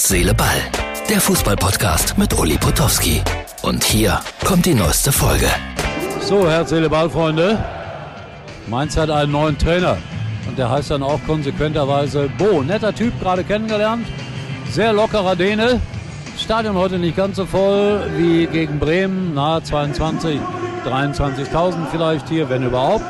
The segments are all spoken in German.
Herz, Seele, Ball. Der Fußballpodcast mit Uli Potowski. Und hier kommt die neueste Folge. So, Herz, Seele, Ball, Freunde. Mainz hat einen neuen Trainer. Und der heißt dann auch konsequenterweise Bo. Netter Typ, gerade kennengelernt. Sehr lockerer Däne. Stadion heute nicht ganz so voll wie gegen Bremen. Nahe 22, 23.000 vielleicht hier, wenn überhaupt.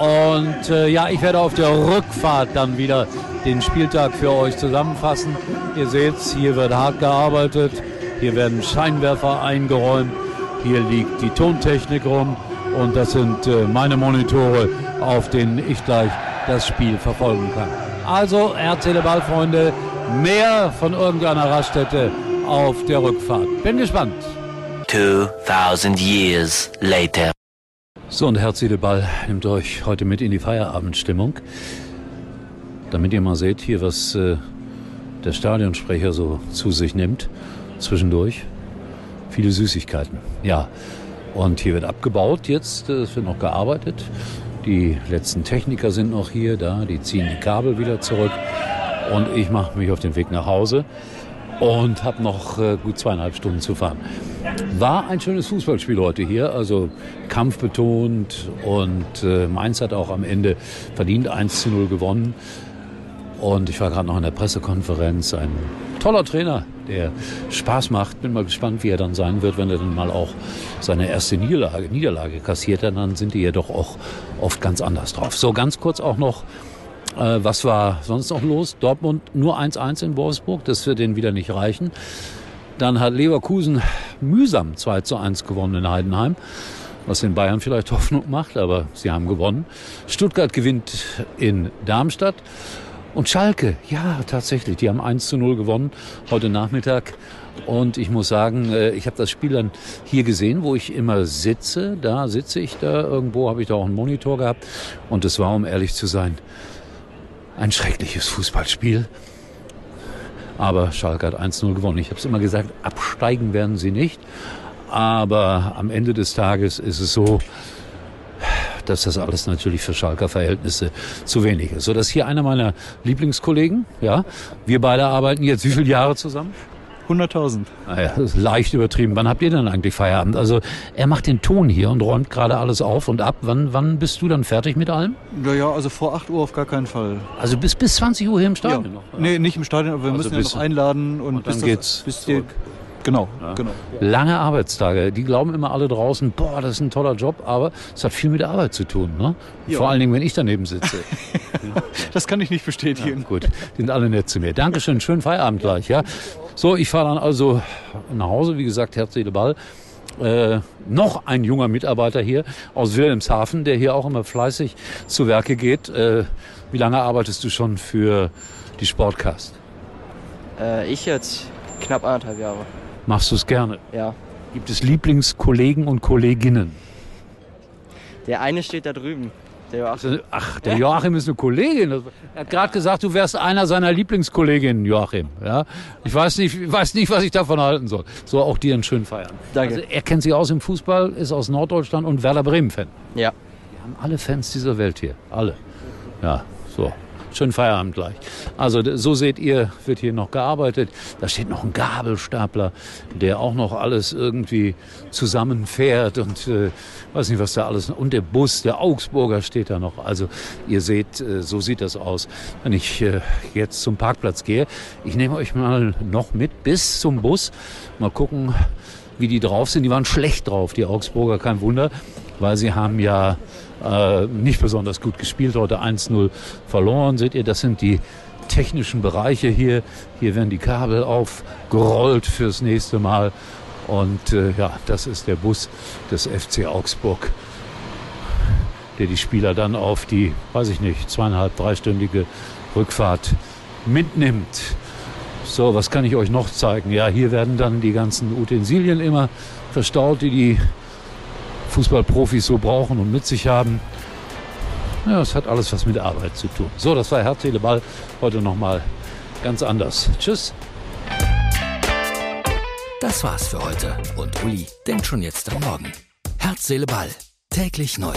Und äh, ja, ich werde auf der Rückfahrt dann wieder den Spieltag für euch zusammenfassen. Ihr seht, hier wird hart gearbeitet, hier werden Scheinwerfer eingeräumt, hier liegt die Tontechnik rum und das sind äh, meine Monitore, auf denen ich gleich das Spiel verfolgen kann. Also, RCL Ballfreunde, mehr von irgendeiner Raststätte auf der Rückfahrt. Bin gespannt. 2000 years later. So, und Herz, Ball nimmt euch heute mit in die Feierabendstimmung. Damit ihr mal seht, hier, was äh, der Stadionsprecher so zu sich nimmt, zwischendurch. Viele Süßigkeiten, ja. Und hier wird abgebaut jetzt, äh, es wird noch gearbeitet. Die letzten Techniker sind noch hier, da, die ziehen die Kabel wieder zurück. Und ich mache mich auf den Weg nach Hause und habe noch äh, gut zweieinhalb Stunden zu fahren. War ein schönes Fußballspiel heute hier, also kampfbetont und äh, Mainz hat auch am Ende verdient 1 zu 0 gewonnen. Und ich war gerade noch in der Pressekonferenz. Ein toller Trainer, der Spaß macht. Bin mal gespannt, wie er dann sein wird, wenn er dann mal auch seine erste Niederlage, Niederlage kassiert. Dann sind die ja doch auch oft ganz anders drauf. So, ganz kurz auch noch äh, was war sonst noch los? Dortmund nur 1-1 in Wolfsburg, das wird denen wieder nicht reichen. Dann hat Leverkusen mühsam 2 zu 1 gewonnen in Heidenheim, was den Bayern vielleicht Hoffnung macht, aber sie haben gewonnen. Stuttgart gewinnt in Darmstadt. Und Schalke, ja, tatsächlich, die haben 1 zu 0 gewonnen heute Nachmittag. Und ich muss sagen, äh, ich habe das Spiel dann hier gesehen, wo ich immer sitze. Da sitze ich da irgendwo, habe ich da auch einen Monitor gehabt. Und es war, um ehrlich zu sein, ein schreckliches Fußballspiel. Aber Schalke hat 1-0 gewonnen. Ich habe es immer gesagt, absteigen werden sie nicht. Aber am Ende des Tages ist es so, dass das alles natürlich für Schalker Verhältnisse zu wenig ist. So, das ist hier einer meiner Lieblingskollegen. Ja, wir beide arbeiten jetzt wie viele Jahre zusammen? 100.000. Naja, das ist leicht übertrieben. Wann habt ihr denn eigentlich Feierabend? Also er macht den Ton hier und räumt gerade alles auf und ab. Wann, wann bist du dann fertig mit allem? Naja, also vor 8 Uhr auf gar keinen Fall. Also bis, bis 20 Uhr hier im Stadion ja. noch? Nee, nicht im Stadion, aber wir Also müssen ja noch einladen und, und dann bis geht's das, bis Genau, genau. Lange Arbeitstage. Die glauben immer alle draußen, boah, das ist ein toller Job, aber es hat viel mit der Arbeit zu tun. Ne? Ja. Vor allen Dingen, wenn ich daneben sitze. Das kann ich nicht bestätigen. Gut, die sind alle nett zu mir. Dankeschön, schönen Feierabend gleich. Ja. So, ich fahre dann also nach Hause, wie gesagt, Herz, Seele, Ball. Äh, noch ein junger Mitarbeiter hier aus Wilhelmshaven, der hier auch immer fleißig zu Werke geht. Äh, wie lange arbeitest du schon für die Sportcast? Äh, ich jetzt knapp anderthalb Jahre. Machst du es gerne? Ja. Gibt es Lieblingskollegen und Kolleginnen? Der eine steht da drüben. Der Joachim. Ach, der Joachim ist eine Kollegin. Er hat gerade gesagt, du wärst einer seiner Lieblingskolleginnen, Joachim. Ja? Ich weiß nicht, ich weiß nicht, was ich davon halten soll. So, auch dir einen schönen Feiern. Danke. Also, er kennt sich aus im Fußball, ist aus Norddeutschland und Werder Bremen-Fan. Ja. Wir haben alle Fans dieser Welt hier. Alle. Ja, so. Schönen Feierabend gleich. Also so seht ihr, wird hier noch gearbeitet. Da steht noch ein Gabelstapler, der auch noch alles irgendwie zusammenfährt und äh, weiß nicht, was da alles. Und der Bus, der Augsburger steht da noch. Also ihr seht, äh, so sieht das aus, wenn ich äh, jetzt zum Parkplatz gehe. Ich nehme euch mal noch mit bis zum Bus. Mal gucken, wie die drauf sind. Die waren schlecht drauf, die Augsburger, kein Wunder, weil sie haben ja äh, nicht besonders gut gespielt, heute 1-0 verloren. Seht ihr, das sind die technischen Bereiche hier. Hier werden die Kabel aufgerollt fürs nächste Mal. Und äh, ja, das ist der Bus des FC Augsburg, der die Spieler dann auf die, weiß ich nicht, zweieinhalb, dreistündige Rückfahrt mitnimmt. So, was kann ich euch noch zeigen? Ja, hier werden dann die ganzen Utensilien immer verstaut, die die Fußballprofis so brauchen und mit sich haben. Ja, es hat alles was mit Arbeit zu tun. So, das war Seele, Ball. Heute nochmal ganz anders. Tschüss. Das war's für heute. Und Uli denkt schon jetzt am Morgen. Herz, Seele, Ball. Täglich neu.